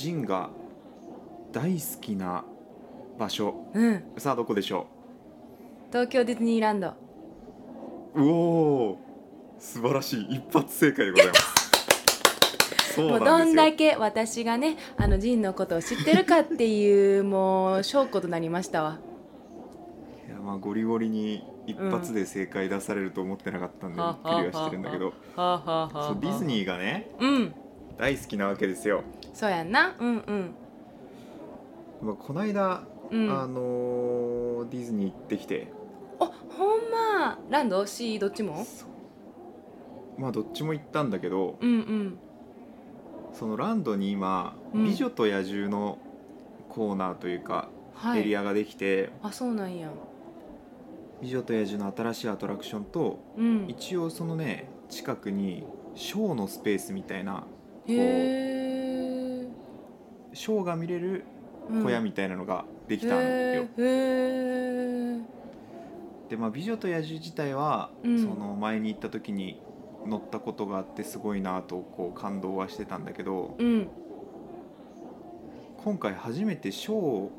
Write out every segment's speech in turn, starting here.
ジンが大好きな場所。うん。さあどこでしょ東京ディズニーランド。ううおー素晴らしい。一発正解でございます。そうなんですよ。どんだけ私がねあのジンのことを知ってるかっていうもう証拠となりましたわ。いやまあゴリゴリに一発で正解出されると思ってなかったんでびっくりはしてるんだけど。はあ、はあはあそうディズニーーがねうん大好きなわけですよ、そうやんな。うんうん。まあ、この間、うん。あのーディズニー行ってきて。あほんま。ランド？シー？どっちも？まあどっちも行ったんだけどうんうん。そのランドに今「うん。美女と野獣」のコーナーというか、はい。エリアができてあそうなんや「美女と野獣」の新しいアトラクションとうん。一応そのね近くにショーのスペースみたいなへえショーが見れる小屋みたいなのができたんよ、でまあ「美女と野獣」自体は、うん。その前に行った時に乗ったことがあってすごいなとこう感動はしてたんだけどうん。今回初めてショーを、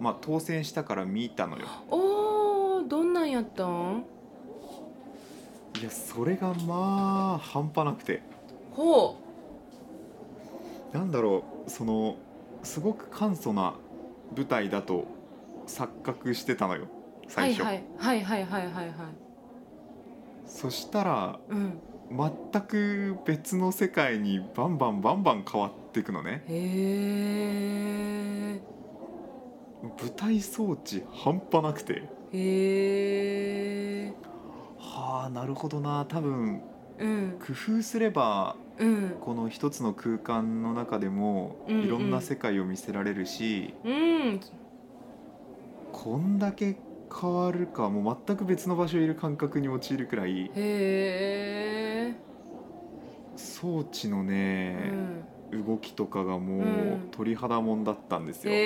まあ、当選したから見たのよ。おーどんなんやったん？いやそれがまあ半端なくて。ほなんだろうそのすごく簡素な舞台だと錯覚してたのよう最初、はいはい。はいはいはいはいはい。そしたらうん。全く別の世界にバンバンバンバン変わっていくのね。へえ。舞台装置半端なくて。へえ。はあなるほどな。多分うん。工夫すればうん。この一つの空間の中でもうんうんいろんな世界を見せられるし、うんこんだけ変わるかもう全く別の場所にいる感覚に陥るくらい装置のうね、ん。動きとかがもううん鳥肌もんだったんですよ、い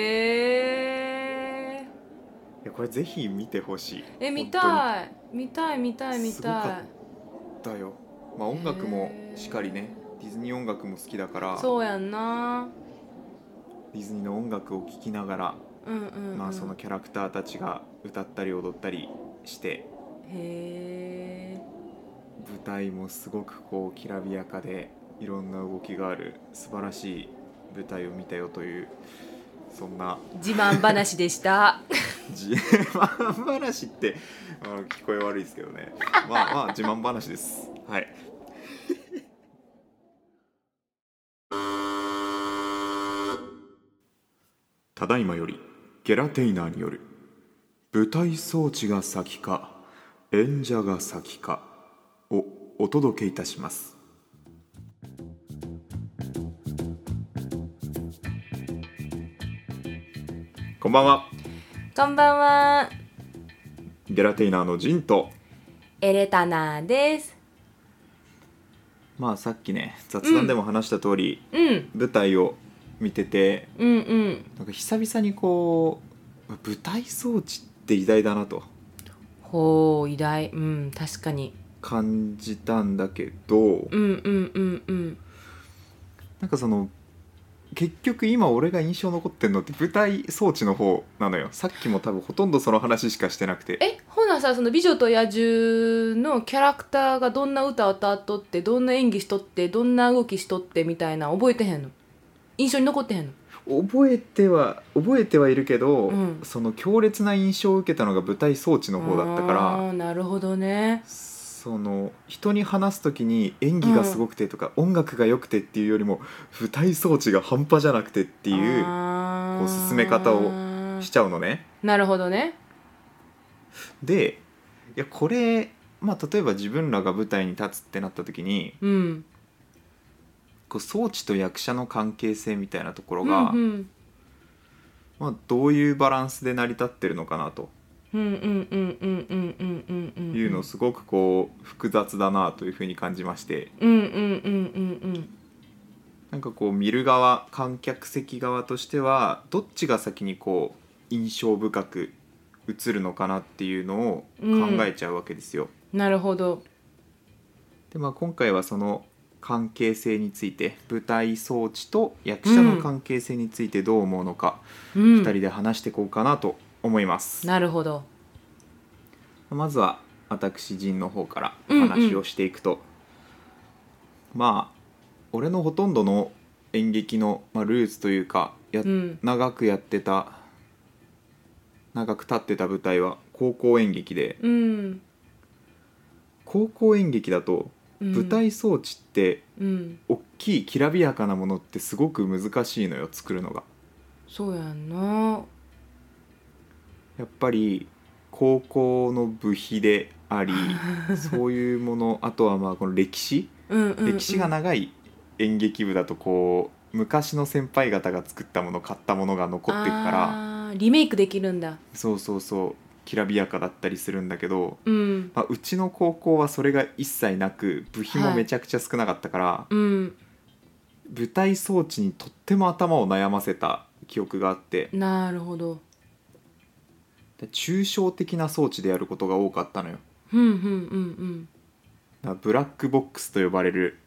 やこれぜひ見てほしい。え見い。たい見たい見たい。見すごかたいだよ。まあ音楽もしっかりねディズニー音楽も好きだからそうやんな。ディズニーの音楽を聴きながら、うんうん、うん、まあ、そのキャラクターたちが歌ったり踊ったりしてへえ。舞台もすごくこうきらびやかでいろんな動きがある素晴らしい舞台を見たよというそんな自慢話でした。自慢話ってあの聞こえ悪いですけどね。まあまあ自慢話です。はいただいまよりゲラテイナーによる舞台装置が先か演者が先かをお届けいたします。こんばんは。こんばんは。ゲラテイナーのジンとエレタナーです。まあさっきね雑談でも話した通り、うん。舞台を見ててうんうん。なんか久々にこう舞台装置って偉大だなと。ほう偉大。うん確かに。感じたんだけどうんうんうんうん。なんかその結局今俺が印象残ってんのって舞台装置の方なのよ。さっきも多分ほとんどその話しかしてなくて。えほなさその「美女と野獣」のキャラクターがどんな歌を歌っとってどんな演技しとってどんな動きしとってみたいな覚えてへんの？印象に残ってへんの？覚えては覚えてはいるけど、うん。その強烈な印象を受けたのが舞台装置の方だったからなるほどね。その人に話す時に演技がすごくてとか、音楽が良くてっていうよりも舞台装置が半端じゃなくてっていうこう進め方をしちゃうのね。なるほどね。でいやこれ、まあ、例えば自分らが舞台に立つってなった時にうんこう装置と役者の関係性みたいなところが、うんうん。まあ、どういうバランスで成り立ってるのかなと。いうのをすごくこう複雑だなというふうに感じまして。なんかこう見る側観客席側としてはどっちが先にこう印象深く映るのかなっていうのを考えちゃうわけですよ。うん、なるほど。で、まあ、今回はその関係性について舞台装置と役者の関係性についてどう思うのか、う2ん人で話していこうかなと思います、なるほど。まずは私陣の方からうんうん話をしていくと、まあ俺のほとんどの演劇の、まあ、ルーツというかや、うん。長くやってた長く立ってた舞台は高校演劇で。うん。高校演劇だとうん舞台装置ってうん。大きいきらびやかなものってすごく難しいのよ作るのが。そうやんな。やっぱり高校の部費であり そういうものあとはまあこの歴史？うんうんうん。歴史が長い演劇部だとこう昔の先輩方が作ったもの買ったものが残っていくから。リメイクできるんだ。そうそうそうきらびやかだったりするんだけど、うん。まあ、うちの高校はそれが一切なく部費もめちゃくちゃ少なかったから、うん。舞台装置にとっても頭を悩ませた記憶があってなるほど。で抽象的な装置でやることが多かったのよ。うんうん。ブラックボックスと呼ばれる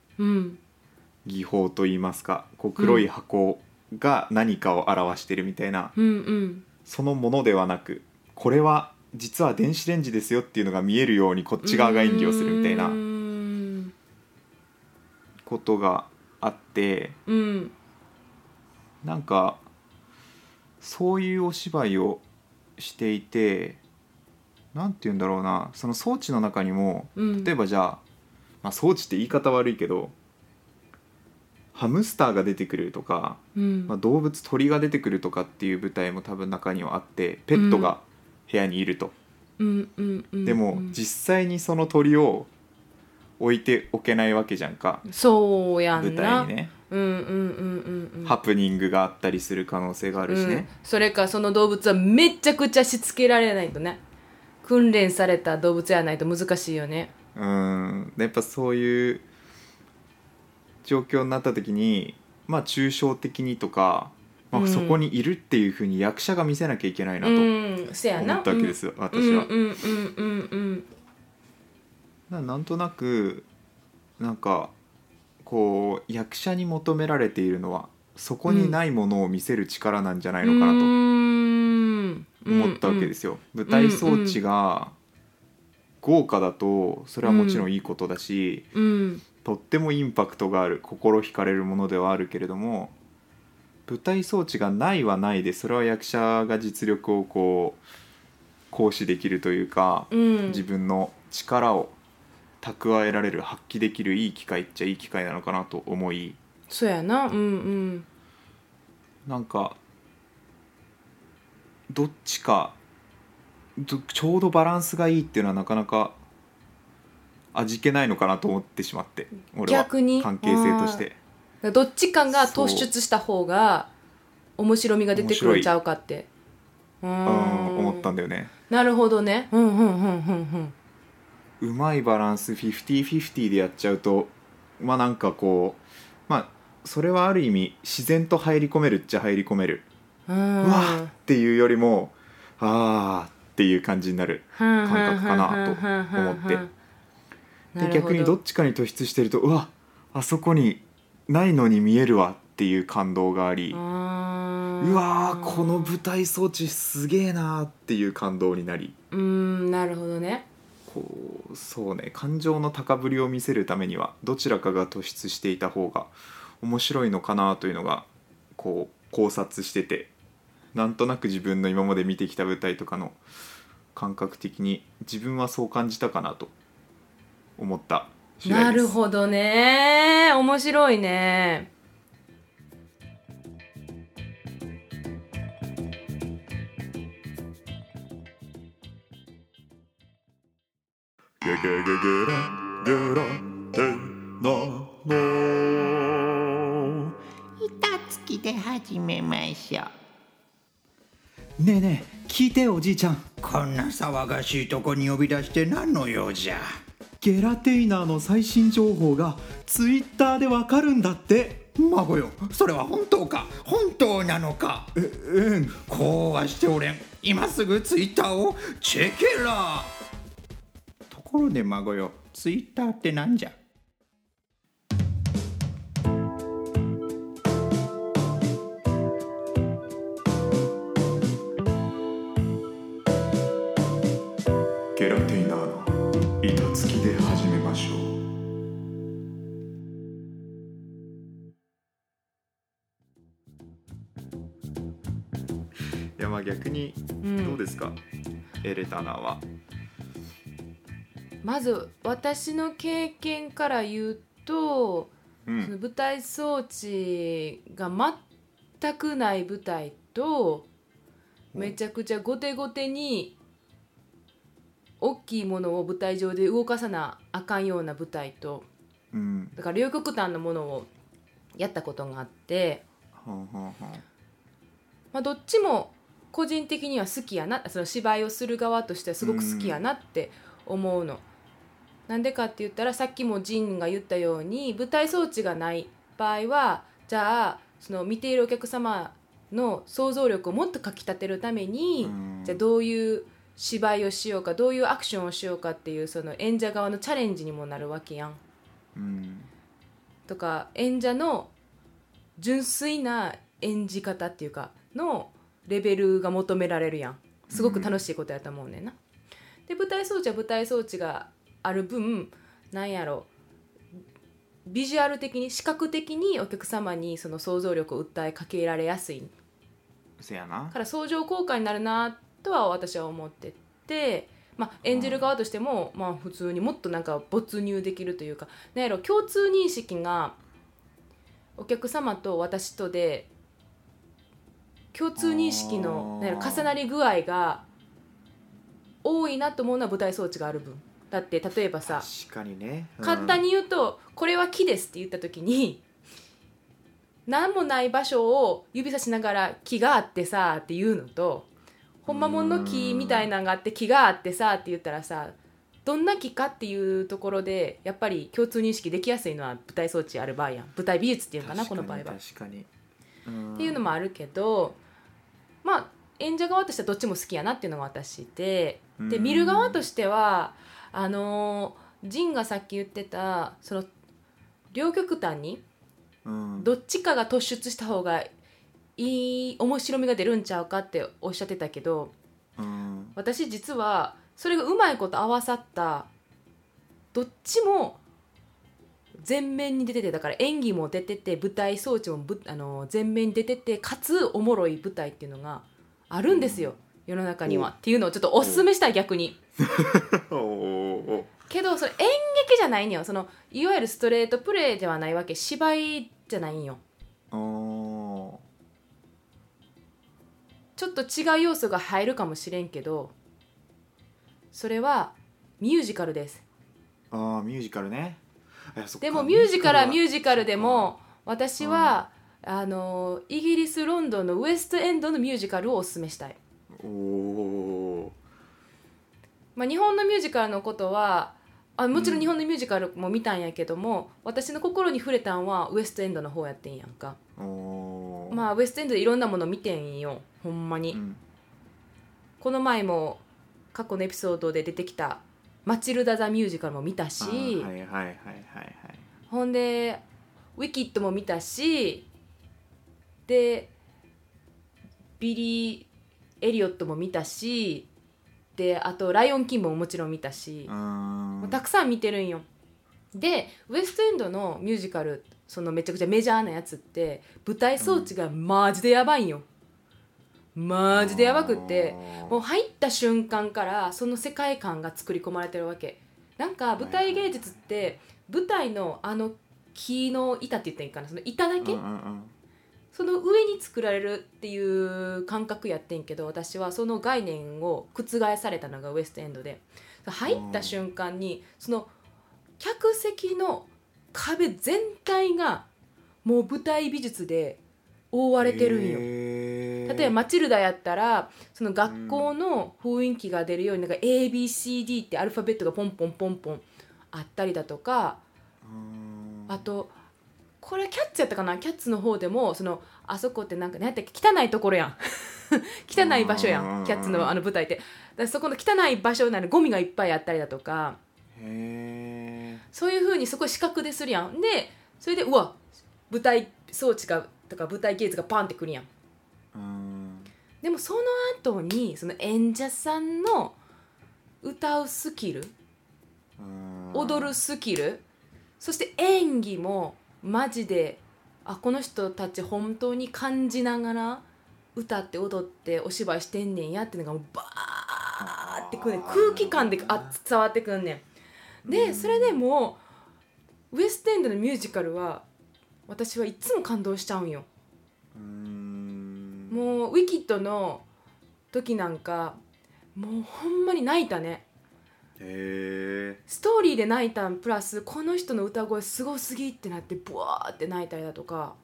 技法といいますかこう黒い箱が何かを表してるみたいな、うんうん。そのものではなくこれは実は電子レンジですよっていうのが見えるようにこっち側が演技をするみたいうなことがあってうんなんかそういうお芝居をしていてなんて言うんだろうなその装置の中にもうん。例えばじゃあ、まあ、装置って言い方悪いけどハムスターが出てくるとか、うん。まあ、動物鳥が出てくるとかっていう舞台も多分中にはあってペットが部屋にいると、うんうんうんでも実際にその鳥を置いておけないわけじゃんか。そうや舞んな。台にね、うんうんうんうんうん。ハプニングがあったりする可能性があるしうん。ね、それかその動物はめちゃくちゃしつけられないとね。訓練された動物やないと難しいよね。うん。やっぱそういう状況になった時にまあ抽象的にとか、まあ、うんそこにいるっていうふうに役者が見せなきゃいけないなうと思ったわけですよ、うん。私は。うんうんうんうんななんとなくなんかこう役者に求められているのはそこにないものを見せる力なんじゃないのかなとな思ったわけですすよ。舞台装置が豪華だとそれはもちろんいいことだし、うん。とってもインパクトがある心惹かれるものではあるけれども舞台装置がないはないでそれは役者が実力をこう行使できるというか、うん。自分の力を蓄えられる発揮できるいい機会っちゃいい機会なのかなと思い。そうやな。うん。うんなんかどっちかどちょうどバランスがいいっていうのはなかなか味気ないのかなと思ってしまって俺は。関係性としてどっちかが突出した方が面白みが出てくるんちゃうかって。ううん。ん思ったんだよね。なるほどね。うんうんうんうんうん。うまいバランス50-50でやっちゃうとまあなんかこうまあそれはある意味自然と入り込めるっちゃ入り込める。ううんわーっていうよりもあーっていう感じになる感覚かなと思って。で逆にどっちかに突出してるとうわあそこにないのに見えるわっていう感動がありううわーこの舞台装置すげえなーっていう感動になり。うんなるほどね。こうそうね感情の高ぶりを見せるためにはどちらかが突出していた方が面白いのかなというのがこう考察しててなんとなく自分の今まで見てきた舞台とかの感覚的に自分はそう感じたかなと思ったなるほどね。面白いね。ゲゲゲゲラゲラテナノ板付きで始めましょうねえねえ聞いてよおじいちゃんこんな騒がしいとこに呼び出して何の用じゃゲラテイナーの最新情報がツイッターでわかるんだって。孫よそれは本当か？本当なのか？えうん。こうはしておれん。今すぐツイッターをチェケラところで孫よツイッターってなんじゃ？逆にうん。どうですか、エレタナは。まず私の経験から言うと、うん。その舞台装置が全くない舞台とめちゃくちゃ後手後手に大きいものを舞台上で動かさなあかんような舞台とうん。だから両極端なものをやったことがあって、はんはんはんまあ、どっちも個人的には好きやなその芝居をする側としてはすごく好きやなって思うの。なんでかって言ったらさっきもジンが言ったように舞台装置がない場合はじゃあその見ているお客様の想像力をもっとかきたてるために、うんじゃあどういう芝居をしようかどういうアクションをしようかっていうその演者側のチャレンジにもなるわけやん。うんとか演者の純粋な演じ方っていうかのレベルが求められるやん。すごく楽しいことやと思うねんな。で舞台装置は舞台装置がある分なんやろビジュアル的に視覚的にお客様にその想像力を訴えかけられやすい。せやな。から相乗効果になるなとは私は思ってて、まあ、演じる側としても、まあ、普通にもっとなんか没入できるというか。なんやろ共通認識がお客様と私とで共通認識の重なり具合が多いなと思うのは舞台装置がある分。だって例えばさ確かにね、うん。簡単に言うと「これは木です」って言った時に何もない場所を指さしながら「木があってさ」って言うのと「ほんまもんの木みたいなんがあって木があってさ」って言ったらさどんな木かっていうところでやっぱり共通認識できやすいのは舞台装置ある場合やん。舞台美術っていうのかなこの場合は。確かに。うん。っていうのもあるけどまあ演者側としてはどっちも好きやなっていうのが私ででうん。見る側としてはあのージンがさっき言ってたその両極端にうん。どっちかが突出した方がいい面白みが出るんちゃうかっておっしゃってたけどうん。私実はそれがうまいこと合わさったどっちも全面に出ててだから演技も出てて舞台装置もぶあの全面に出ててかつおもろい舞台っていうのがあるんですよ、世の中には。っていうのをちょっとおすすめしたい逆に。けどそれ演劇じゃないんよ。そのいわゆるストレートプレーではないわけ。芝居じゃないんよ。ちょっと違う要素が入るかもしれんけどそれはミュージカルです。ーあーミュージカルねでもミュージカルはミュージジカルでも私はあのイギリス・ロンドンのウエストエンドのミュージカルをおすすめしたい、おおまあ、日本のミュージカルのことはあもちろん日本のミュージカルも見たんやけども、私の心に触れたんはウエストエンドの方やってんやんか。まあウエストエンドでいろんなもの見てんよほんまに、うん。この前も過去のエピソードで出てきた「マチルダ・ザ・ミュージカル」も見たし、はいはい。ほんで「ウィキッド」も見たしでビリー・エリオットも見たしであと「ライオン・キング」ももちろん見たしもうんたくさん見てるんよ。でウエストエンドのミュージカルそのめちゃくちゃメジャーなやつって舞台装置がマジでやばいんよマジでやばくってもう入った瞬間からその世界観が作り込まれてるわけ。なんか舞台芸術って舞台のあの木の板って言ったらいいかな？その板だけ、うんうんうん。その上に作られるっていう感覚やってんけど私はその概念を覆されたのがウエストエンドで。入った瞬間にその客席の壁全体がもう舞台美術で覆われてるんよ。へー例えば「マチルダ」やったらその学校の雰囲気が出るようになんか ABCD ってアルファベットがポンポンポンポンあったりだとかうん。あとこれキャッツやったかな？キャッツの方でもそのあそこってなんか何やったっけ？汚いところやん。汚い場所やうん。んキャッツのあの舞台って。だそこの汚い場所なのゴミがいっぱいあったりだとか。へそういうふうにそこ視覚でするやん。でそれでうわ舞台装置がとか舞台芸術がパンってくるやんでもその後にその演者さんの歌うスキルうん。踊るスキルそして演技もマジであこの人たち本当に感じながら歌って踊ってお芝居してんねんやっていうのがもうバーってくんねん。空気感であ伝わってくんねん。でそれでもうウエストエンドのミュージカルは私はいつも感動しちゃうんよ。うーんもうウィキッドの時なんかもうほんまに泣いたね。へえストーリーで泣いたんプラスこの人の歌声すごすぎってなってブワーって泣いたりだとか。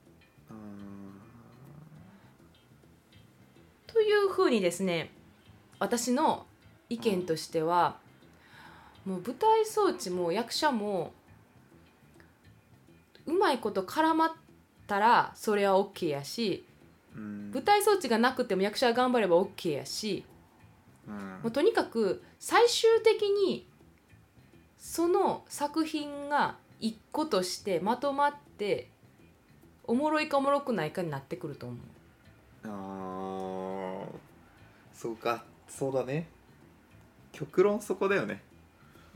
というふうにですね私の意見としてはもう舞台装置も役者もうまいこと絡まったらそれは OK やしうん舞台装置がなくても役者が頑張れば OK やしうん。もうとにかく最終的にその作品が一個としてまとまっておもろいかおもろくないかになってくると思う。あー。そうか。そうだね。極論そこだよね。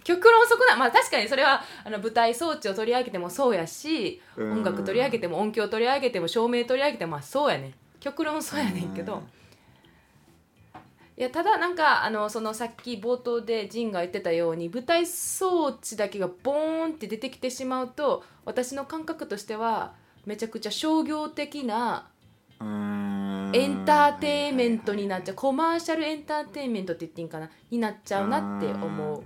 極論そこな。まあ確かにそれはあの舞台装置を取り上げてもそうやしうん。音楽取り上げても音響取り上げても照明取り上げてもまあそうやね極論そうやねんけど。いやただなんかあのそのさっき冒頭でジンが言ってたように舞台装置だけがボーンって出てきてしまうと私の感覚としてはめちゃくちゃ商業的なうん。エンターテインメントになっちゃう。コマーシャルエンターテインメントって言っていいんかな？になっちゃうなって思う。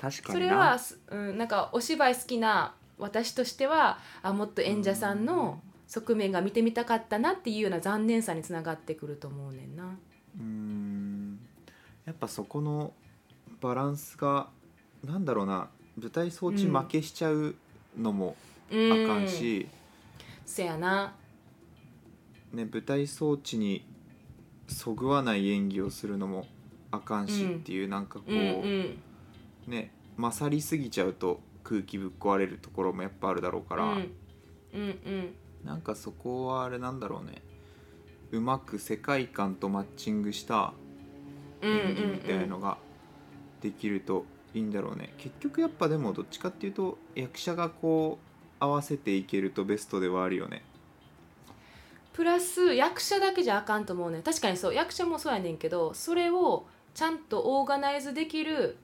確かにな。それは、すうん、なんかお芝居好きな私としてはあもっと演者さんの側面が見てみたかったなっていうような残念さにつながってくると思うねんな。うん。やっぱそこのバランスがなんだろうな舞台装置負けしちゃうのもうんあかんし、せやな。ね、舞台装置にそぐわない演技をするのもあかんしうんっていう、なんかこう、うんうん。ね勝りすぎちゃうと空気ぶっ壊れるところもやっぱあるだろうから、うん。うんうんなんかそこはあれなんだろうね。うまく世界観とマッチングしたうんうん演技みたいなのができるといいんだろうね、結局やっぱでもどっちかっていうと役者がこう合わせていけるとベストではあるよね。プラス役者だけじゃあかんと思うね。ん確かにそう。役者もそうやねんけどそれをちゃんとオーガナイズできる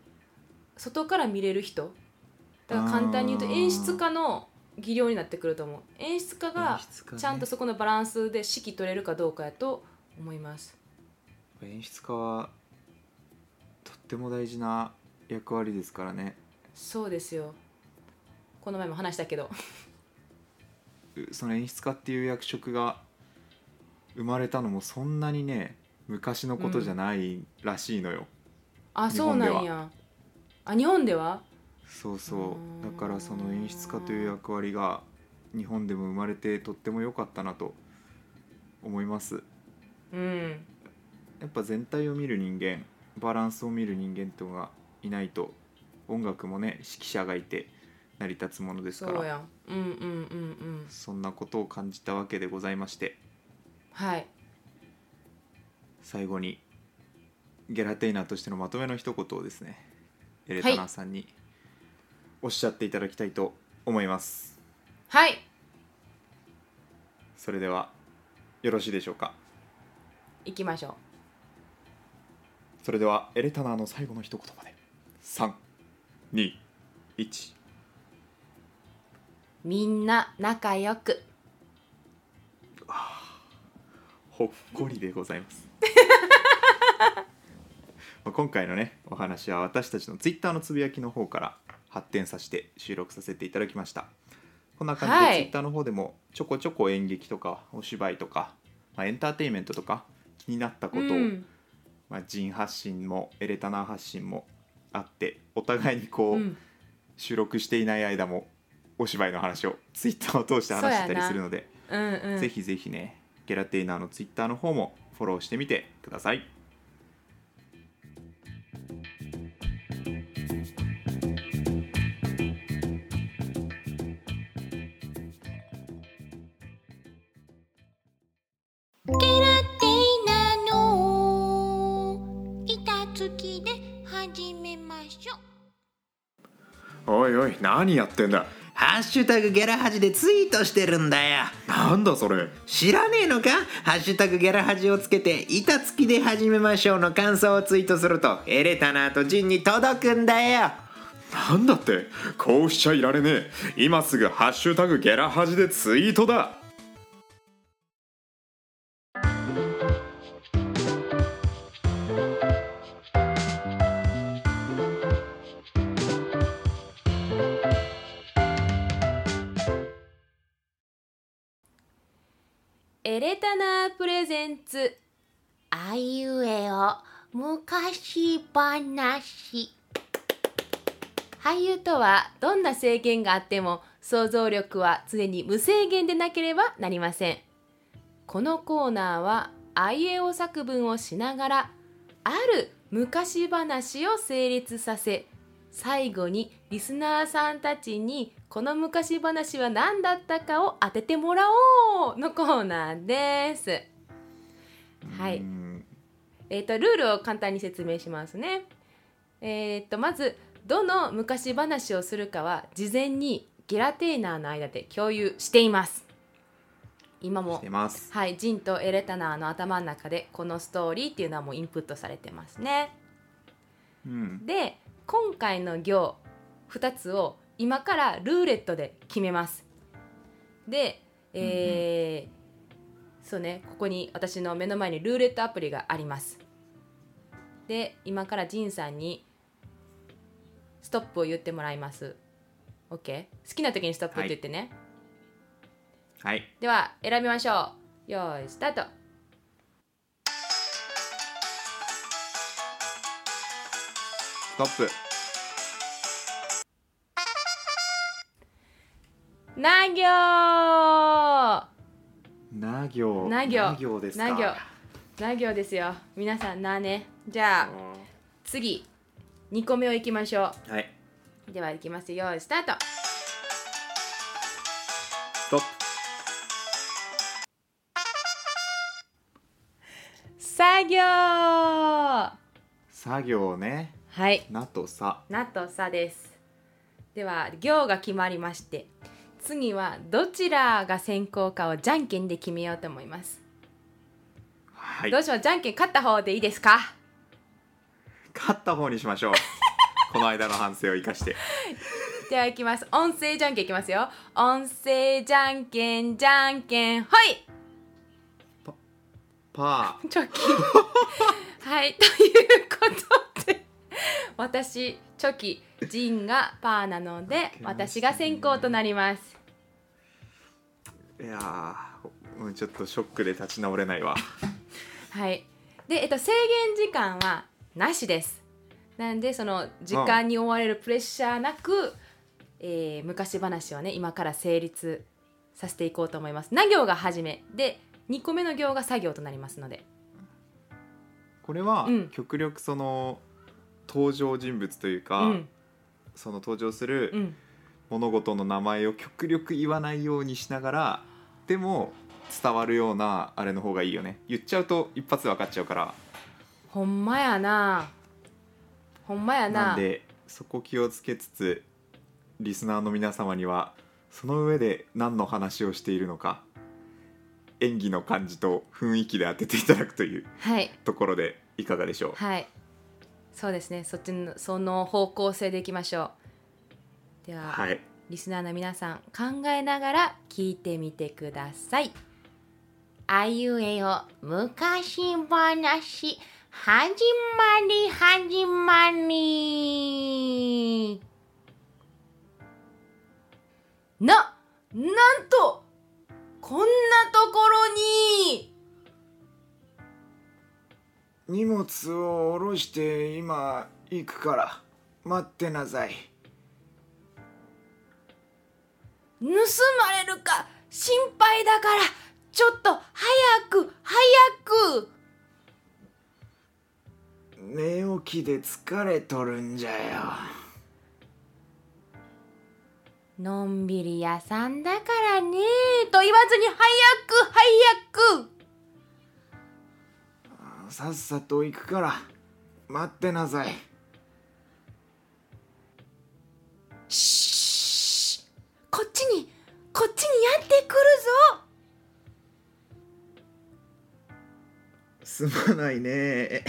外から見れる人。だから簡単に言うと演出家の技量になってくると思う。演出家がちゃんとそこのバランスで指揮取れるかどうかやと思います。演出家はとっても大事な役割ですからね。そうですよ。この前も話したけど。うその演出家っていう役職が生まれたのもそんなにね昔のことじゃないらしいのよ、あそう日本では。なんや。あ日本では？そうそう。だからその演出家という役割が日本でも生まれてとっても良かったなと思います。うん。やっぱ全体を見る人間バランスを見る人間っていうのがいないと音楽もね指揮者がいて成り立つものですから。そうやん。うんうんうんうん。そんなことを感じたわけでございまして。はい。最後にゲラテイナーとしてのまとめの一言をですねエレタナーさんにおっしゃっていただきたいと思います、はい。それではよろしいでしょうか？行きましょう。それではエレタナーの最後の一言まで。321みんな仲良く。ほっこりでございます。まあ今回のねお話は私たちのツイッターのつぶやきの方から発展させて収録させていただきました。こんな感じで、はい。ツイッターの方でもちょこちょこ演劇とかお芝居とか、まあ、エンターテインメントとか気になったことを、うん。まあ、人発信もエレタナー発信もあってお互いにこう、うん。収録していない間もお芝居の話をツイッターを通して話してたりするので、うんうん。ぜひぜひねゲラテイナーのツイッターの方もフォローしてみてください付きで始めましょう。おいおい何やってんだ？ハッシュタグゲラハジでツイートしてるんだよ。なんだそれ？知らねえのか？ハッシュタグギャラハジをつけて板付きで始めましょうの感想をツイートするとエレタナーとジンに届くんだよ。なんだって？こうしちゃいられねえ。今すぐハッシュタグゲラハジでツイートだエレタナープレゼンツ。あいうえお昔話。俳優とはどんな制限があっても想像力は常に無制限でなければなりません。このコーナーはあいうえお作文をしながらある昔話を成立させ最後にリスナーさんたちにこの昔話は何だったかを当ててもらおうのコーナーですはいうんえー、とルールを簡単に説明しますね。えー、とまずどの昔話をするかは事前にゲラテーナーの間で共有しています。今もはいジンとエレタナーの頭の中でこのストーリーっていうのはもうインプットされてますね。うんで今回の行2つを今からルーレットで決めます。で、えーそうねここに私の目の前にルーレットアプリがあります。で今からジンさんにストップを言ってもらいます。OK? 好きな時にストップって言ってね。はいでは選びましょう。よーいスタート。ストップな行な行な行ですかな行な行ですよ。皆さんなね。じゃあ次2個目をいきましょはいう。ではいきますよ。スタート。ストップ作業は作業ねい。なとさなとさです。では行が決まりまして次はどちらが先行かをじゃんけんで決めようと思います。はい。どうしようじゃんけん勝った方でいいですか？勝った方にしましょう。この間の反省を生かして。ではいきます。音声じゃんけんいきますよ。音声じゃんけんじゃんけんはい！パー。チョキはいということで私チョキジンがパーなので私が先行となります。いやうちょっとショックで立ち直れないわ。はい。で、えっと、制限時間はなしです。なんでその時間に追われるプレッシャーなく、えー昔話をね今から成立させていこうと思います。な行が始め。で2個目の行が作業となりますので。これはうん。極力その登場人物というか、うん。その登場すうるん。物事の名前を極力言わないようにしながらでも伝わるようなあれの方がいいよね。言っちゃうと一発で分かっちゃうから。ほんまやな。ほんまやな。なんでそこ気をつけつつリスナーの皆様にはその上で何の話をしているのか演技の感じと雰囲気で当てていただくというはい。ところでいかがでしょう？はいそうですね。そっちのその方向性でいきましょう。では、はい。リスナーの皆さん考えながら聞いてみてください。あいうえお昔話始まり始まり。ななんとこんなところに荷物を下ろして今行くから待ってなさい。盗まれるか心配だからちょっと早く早く。寝起きで疲れとるんじゃよ。のんびり屋さんだからねと言わずに早く早くさっさと行くから待ってなさい。しこっちにこっちにやってくるぞ。すまないね。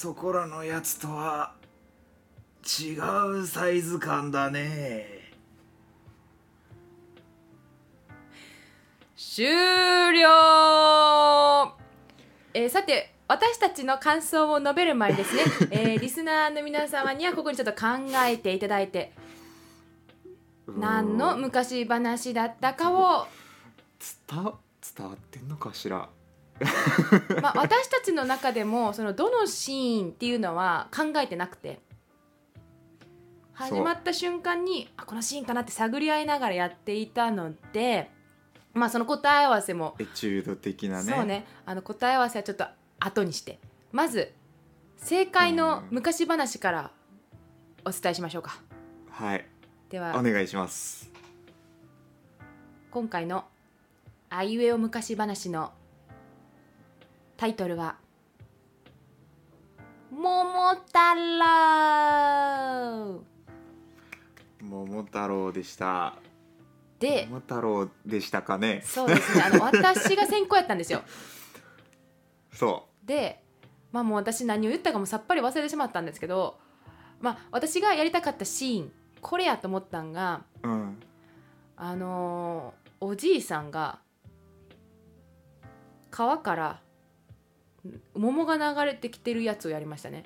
そこらのやつとは違うサイズ感だね。終了。えーさて私たちの感想を述べる前にですね、えーリスナーの皆様にはここにちょっと考えていただいて何の昔話だったかを、伝わ伝わってんのかしら？まあ、私たちの中でもそのどのシーンっていうのは考えてなくて。始まった瞬間にあこのシーンかなって探り合いながらやっていたので、まあ、その答え合わせもエチュード的なね。そうね。あの答え合わせはちょっと後にして。まず正解の昔話からお伝えしましょうか。はい。ではお願いします。今回の「あいうえお昔話」のタイトルは「桃太郎。桃太郎でした」で桃太郎でしたかね。そうですね。あの私が先行やったんですよ。そでまあもう私何を言ったかもさっぱり忘れてしまったんですけどまあ私がやりたかったシーンこれやと思ったんがううん。あのーおじいさんが川からん桃が流れてきてるやつをやりましたね。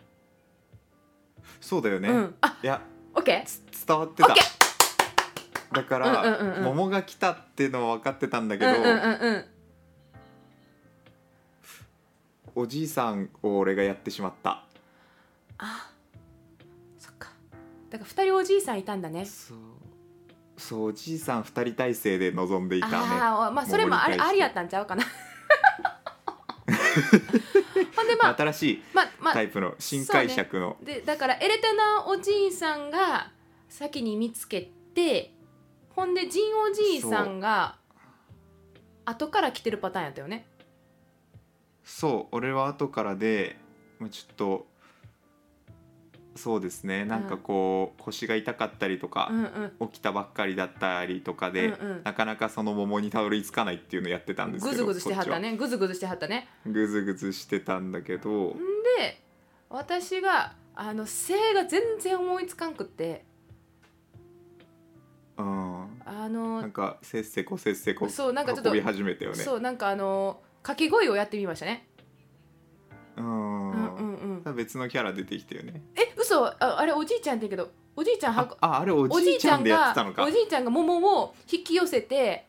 そうだよね、うん、あいやオッケーつ伝わってた。オッケだから、うんうんうんうん。桃が来たっていうのは分かってたんだけど、うんうんうんうん。おじいさんを俺がやってしまった。あそっか。だから2人おじいさんいたんだね。そう。そうおじいさん二人体制で臨んでいたね。ああまあそれもありありやったんちゃうかな ほんでまあ新しいまあまあタイプの新解釈の、でだからエレタナおじいさんが先に見つけてほんでジンおじいさんが後から来てるパターンやったよね。そう俺は後からでまあちょっとそうですね。なんかこう、腰が痛かったりとかう、んうん。起きたばっかりだったりとかで、うんうん。なかなかその桃にたどり着かないっていうのをやってたんですけどグズグズしてはったそねグズグズしてはったね。っちはグズグズしてたんだけど。ん。で私があの性が全然思いつかんくって。うん。あのなんかせっせこせっせこそうなんかちょっと運び始めたよね。そうなんかあの掛け声をやってみましたね。うん。うんうんうん。別のキャラ出てきたよね。え嘘ああれおじいちゃんって言うけどおじいちゃんはあああれおおじいちゃんでやってたのか。おじいちゃんが桃を引き寄せて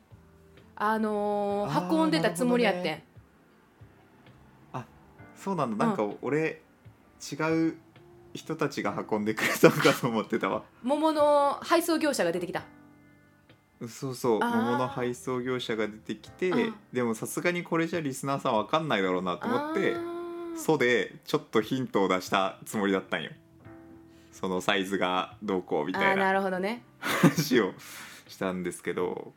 あのー運んでたつもりやってん、なるそうなんだ。なんか俺違う人たちが運んでくれたのかと思ってたわ。桃の配送業者が出てきた。そうそう。あー。桃の配送業者が出てきてうん。でもさすがにこれじゃリスナーさんわかんないだろうなと思ってあー。そうでちょっとヒントを出したつもりだったんよそのサイズがどうこうみあーなたいなるほどね。話をしたんですけど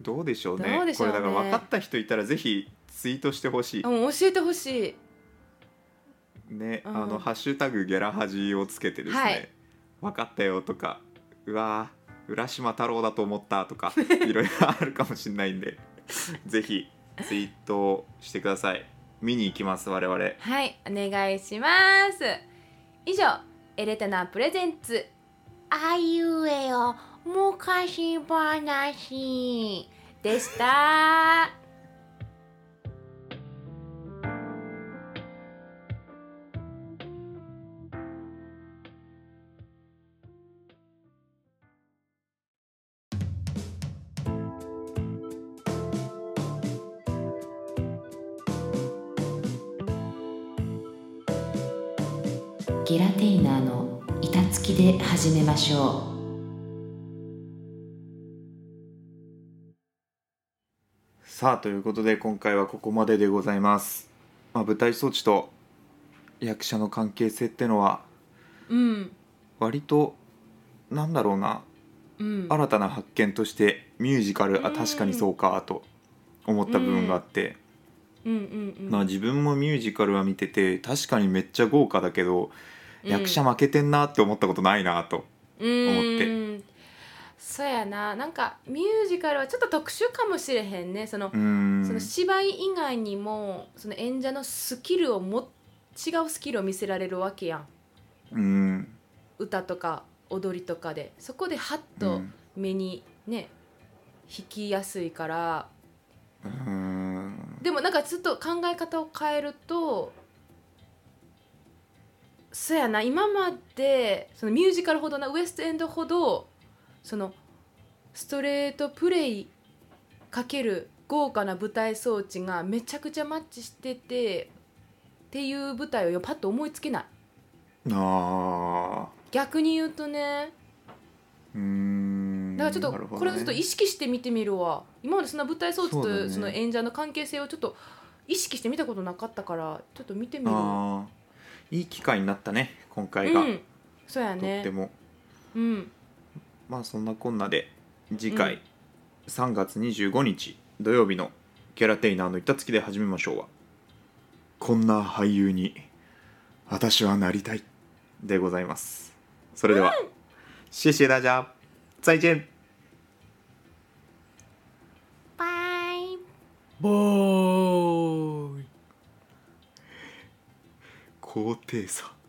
どうでしょうね。どうでしょうね。これだから分かった人いたらぜひツイートしてほしい、うん教えてほしい。ね、うん。あの「ハッシュタグゲラハジ」をつけてですね、はい。分かったよとかうわー浦島太郎だと思ったとか いろいろあるかもしれないんでぜひツイートしてください。見に行きます我々。はいお願いします。以上エレタナプレゼンツ。あいうえお昔話。でしたゲラテイナーの板付きで始めましょう。さあということで今回はここまででございます、まあ、舞台装置と役者の関係性ってのはうん割となんだろうなうん。新たな発見としてミュージカルあうん確かにそうかと思った部分があって、うん。うんうんまあ自分もミュージカルは見てて確かにめっちゃ豪華だけど、うん役者負けてんなって思ったことないなと。うーん思って。そうやな。なんかミュージカルはちょっと特殊かもしれへんね。その,、その芝居以外にもその演者のスキルをも違うスキルを見せられるわけやん。うん。歌とか踊りとかで。そこでハッうとん目にね引きやすいから。でもなんかちょっと考え方を変えるとそうやな。今までそのミュージカルほどなウエストエンドほどそのストレートプレイかける豪華な舞台装置がめちゃくちゃマッチしててっていう舞台をパッと思いつけない。あ逆に言うとね。ーうーん。だからちょっとね。これをちょっと意識して見てみるわ。今までそんな舞台装置とその演者の関係性をちょっと意識して見たことなかったからちょっと見てみるわいい機会になったね今回が、うんそうやとっねても。うん。まあそんなこんなで次回、3月25日土曜日のキャラテイナーの板付きで始めましょうはこんな俳優に私はなりたいでございます。それでは、谢谢大家再见バイ高低差。